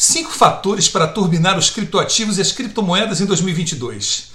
Cinco fatores para turbinar os criptoativos e as criptomoedas em 2022.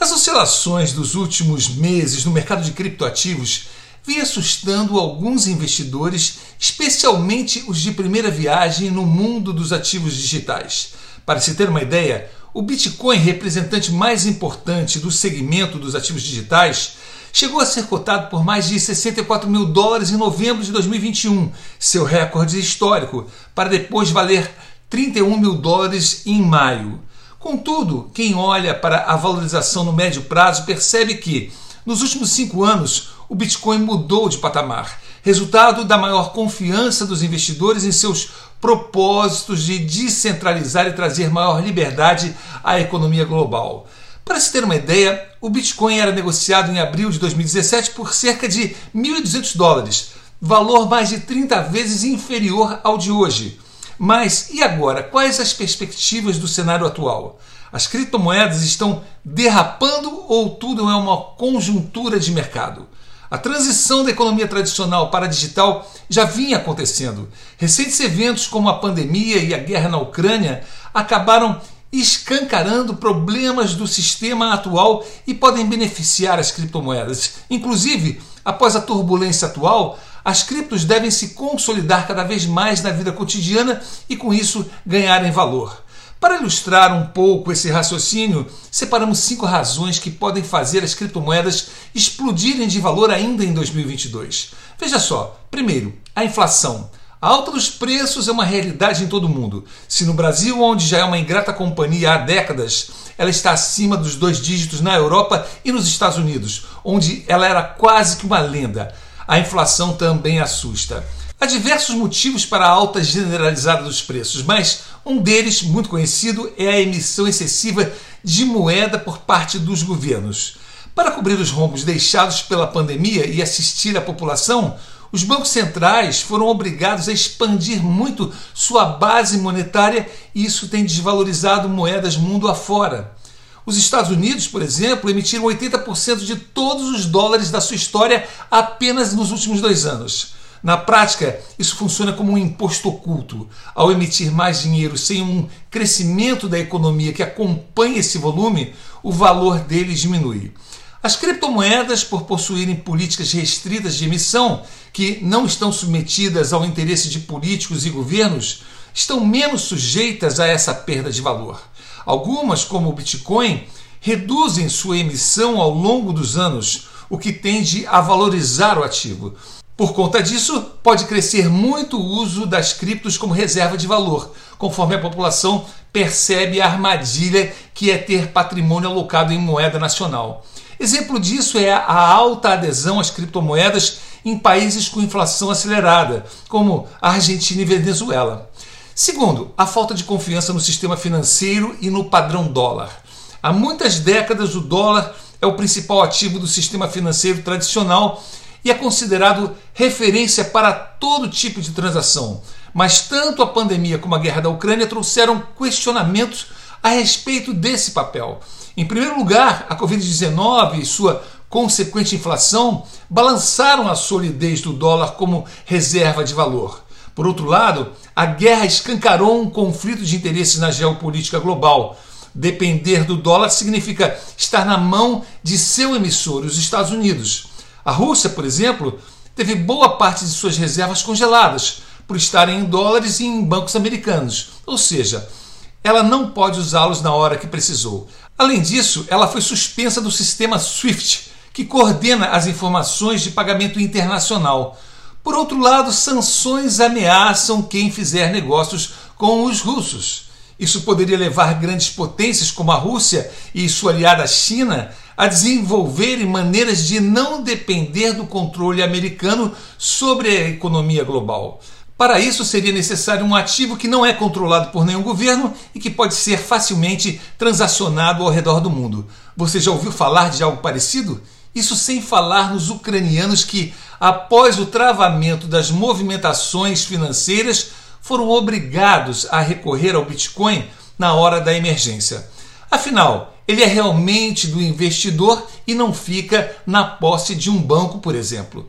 As oscilações dos últimos meses no mercado de criptoativos vêm assustando alguns investidores, especialmente os de primeira viagem no mundo dos ativos digitais. Para se ter uma ideia, o Bitcoin, representante mais importante do segmento dos ativos digitais, chegou a ser cotado por mais de 64 mil dólares em novembro de 2021, seu recorde histórico, para depois valer 31 mil dólares em maio. Contudo, quem olha para a valorização no médio prazo percebe que, nos últimos cinco anos, o Bitcoin mudou de patamar, resultado da maior confiança dos investidores em seus propósitos de descentralizar e trazer maior liberdade à economia global. Para se ter uma ideia, o Bitcoin era negociado em abril de 2017 por cerca de 1.200 dólares, valor mais de 30 vezes inferior ao de hoje. Mas e agora? Quais as perspectivas do cenário atual? As criptomoedas estão derrapando ou tudo é uma conjuntura de mercado? A transição da economia tradicional para a digital já vinha acontecendo. Recentes eventos como a pandemia e a guerra na Ucrânia acabaram escancarando problemas do sistema atual e podem beneficiar as criptomoedas. Inclusive, após a turbulência atual, as criptos devem se consolidar cada vez mais na vida cotidiana e, com isso, ganharem valor. Para ilustrar um pouco esse raciocínio, separamos cinco razões que podem fazer as criptomoedas explodirem de valor ainda em 2022. Veja só: primeiro, a inflação. A alta dos preços é uma realidade em todo o mundo. Se no Brasil, onde já é uma ingrata companhia há décadas, ela está acima dos dois dígitos na Europa e nos Estados Unidos, onde ela era quase que uma lenda a inflação também assusta. Há diversos motivos para a alta generalizada dos preços, mas um deles, muito conhecido, é a emissão excessiva de moeda por parte dos governos. Para cobrir os rombos deixados pela pandemia e assistir a população, os bancos centrais foram obrigados a expandir muito sua base monetária e isso tem desvalorizado moedas mundo afora. Os Estados Unidos, por exemplo, emitiram 80% de todos os dólares da sua história apenas nos últimos dois anos. Na prática, isso funciona como um imposto oculto. Ao emitir mais dinheiro sem um crescimento da economia que acompanhe esse volume, o valor deles diminui. As criptomoedas, por possuírem políticas restritas de emissão, que não estão submetidas ao interesse de políticos e governos, estão menos sujeitas a essa perda de valor. Algumas, como o Bitcoin, reduzem sua emissão ao longo dos anos, o que tende a valorizar o ativo. Por conta disso, pode crescer muito o uso das criptos como reserva de valor, conforme a população percebe a armadilha que é ter patrimônio alocado em moeda nacional. Exemplo disso é a alta adesão às criptomoedas em países com inflação acelerada, como a Argentina e Venezuela. Segundo, a falta de confiança no sistema financeiro e no padrão dólar. Há muitas décadas, o dólar é o principal ativo do sistema financeiro tradicional e é considerado referência para todo tipo de transação. Mas tanto a pandemia como a guerra da Ucrânia trouxeram questionamentos a respeito desse papel. Em primeiro lugar, a Covid-19 e sua consequente inflação balançaram a solidez do dólar como reserva de valor. Por outro lado, a guerra escancarou um conflito de interesses na geopolítica global. Depender do dólar significa estar na mão de seu emissor, os Estados Unidos. A Rússia, por exemplo, teve boa parte de suas reservas congeladas por estarem em dólares e em bancos americanos, ou seja, ela não pode usá-los na hora que precisou. Além disso, ela foi suspensa do sistema SWIFT, que coordena as informações de pagamento internacional. Por outro lado, sanções ameaçam quem fizer negócios com os russos. Isso poderia levar grandes potências como a Rússia e sua aliada China a desenvolverem maneiras de não depender do controle americano sobre a economia global. Para isso, seria necessário um ativo que não é controlado por nenhum governo e que pode ser facilmente transacionado ao redor do mundo. Você já ouviu falar de algo parecido? Isso sem falar nos ucranianos que, após o travamento das movimentações financeiras, foram obrigados a recorrer ao Bitcoin na hora da emergência. Afinal, ele é realmente do investidor e não fica na posse de um banco, por exemplo.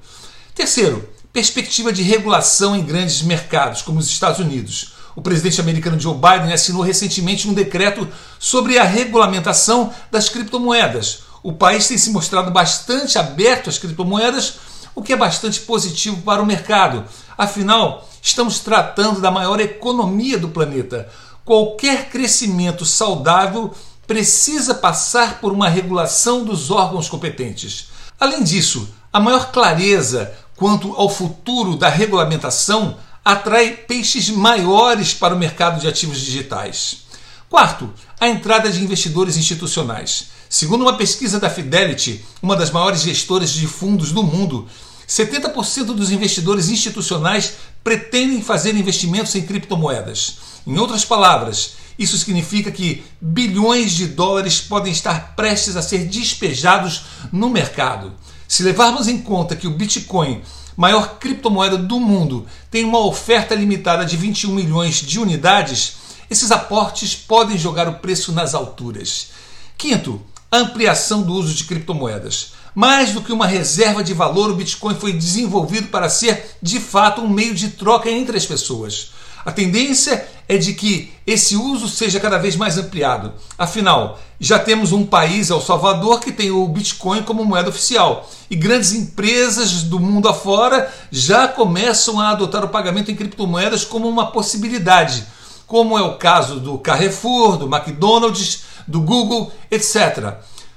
Terceiro, perspectiva de regulação em grandes mercados, como os Estados Unidos. O presidente americano Joe Biden assinou recentemente um decreto sobre a regulamentação das criptomoedas. O país tem se mostrado bastante aberto às criptomoedas, o que é bastante positivo para o mercado. Afinal, estamos tratando da maior economia do planeta. Qualquer crescimento saudável precisa passar por uma regulação dos órgãos competentes. Além disso, a maior clareza quanto ao futuro da regulamentação atrai peixes maiores para o mercado de ativos digitais. Quarto, a entrada de investidores institucionais. Segundo uma pesquisa da Fidelity, uma das maiores gestoras de fundos do mundo, 70% dos investidores institucionais pretendem fazer investimentos em criptomoedas. Em outras palavras, isso significa que bilhões de dólares podem estar prestes a ser despejados no mercado. Se levarmos em conta que o Bitcoin maior criptomoeda do mundo, tem uma oferta limitada de 21 milhões de unidades, esses aportes podem jogar o preço nas alturas. Quinto, ampliação do uso de criptomoedas. Mais do que uma reserva de valor, o Bitcoin foi desenvolvido para ser, de fato, um meio de troca entre as pessoas. A tendência é de que esse uso seja cada vez mais ampliado. Afinal, já temos um país, El Salvador, que tem o Bitcoin como moeda oficial. E grandes empresas do mundo afora já começam a adotar o pagamento em criptomoedas como uma possibilidade, como é o caso do Carrefour, do McDonald's, do Google, etc.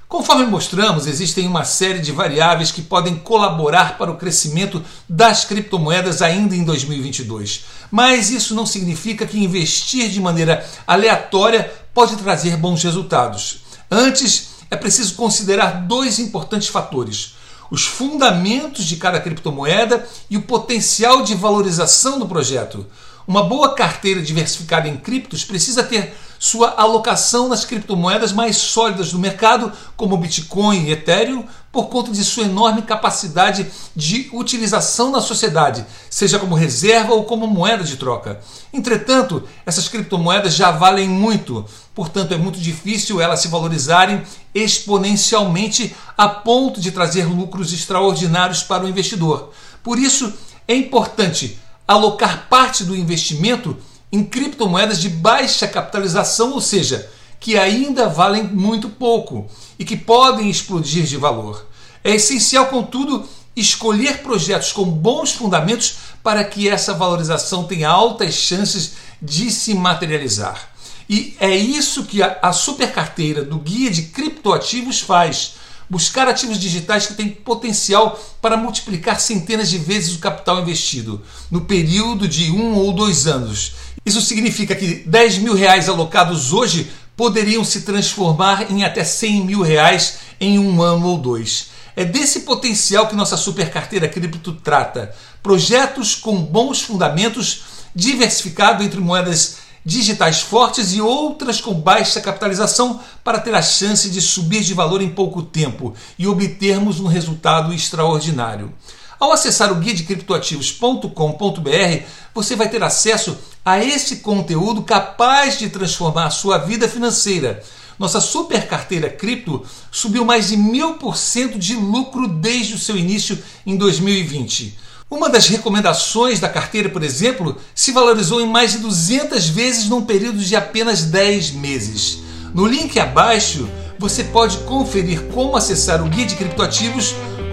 Conforme mostramos, existem uma série de variáveis que podem colaborar para o crescimento das criptomoedas ainda em 2022. Mas isso não significa que investir de maneira aleatória pode trazer bons resultados. Antes, é preciso considerar dois importantes fatores: os fundamentos de cada criptomoeda e o potencial de valorização do projeto. Uma boa carteira diversificada em criptos precisa ter sua alocação nas criptomoedas mais sólidas do mercado, como Bitcoin e Ethereum, por conta de sua enorme capacidade de utilização na sociedade, seja como reserva ou como moeda de troca. Entretanto, essas criptomoedas já valem muito, portanto, é muito difícil elas se valorizarem exponencialmente a ponto de trazer lucros extraordinários para o investidor. Por isso, é importante alocar parte do investimento em criptomoedas de baixa capitalização, ou seja, que ainda valem muito pouco e que podem explodir de valor. É essencial, contudo, escolher projetos com bons fundamentos para que essa valorização tenha altas chances de se materializar. E é isso que a, super carteira do Guia de Criptoativos faz buscar ativos digitais que têm potencial para multiplicar centenas de vezes o capital investido no período de um ou dois anos. Isso significa que 10 mil reais alocados hoje poderiam se transformar em até 100 mil reais em um ano ou dois. É desse potencial que nossa super carteira cripto trata. Projetos com bons fundamentos, diversificado entre moedas digitais fortes e outras com baixa capitalização para ter a chance de subir de valor em pouco tempo e obtermos um resultado extraordinário. Ao acessar o guia de criptoativos.com.br, você vai ter acesso a esse conteúdo capaz de transformar a sua vida financeira. Nossa super carteira cripto subiu mais de mil por cento de lucro desde o seu início em 2020. Uma das recomendações da carteira, por exemplo, se valorizou em mais de 200 vezes num período de apenas 10 meses. No link abaixo, você pode conferir como acessar o guia de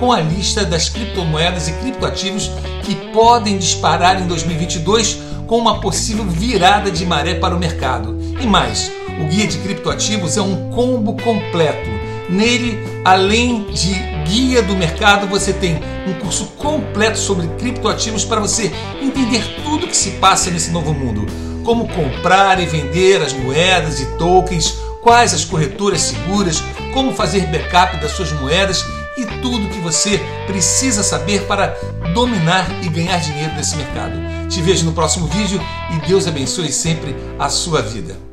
com a lista das criptomoedas e criptoativos que podem disparar em 2022 com uma possível virada de maré para o mercado. E mais, o guia de criptoativos é um combo completo. Nele, além de guia do mercado, você tem um curso completo sobre criptoativos para você entender tudo que se passa nesse novo mundo. Como comprar e vender as moedas e tokens, quais as corretoras seguras, como fazer backup das suas moedas e tudo que você precisa saber para dominar e ganhar dinheiro nesse mercado. Te vejo no próximo vídeo e Deus abençoe sempre a sua vida.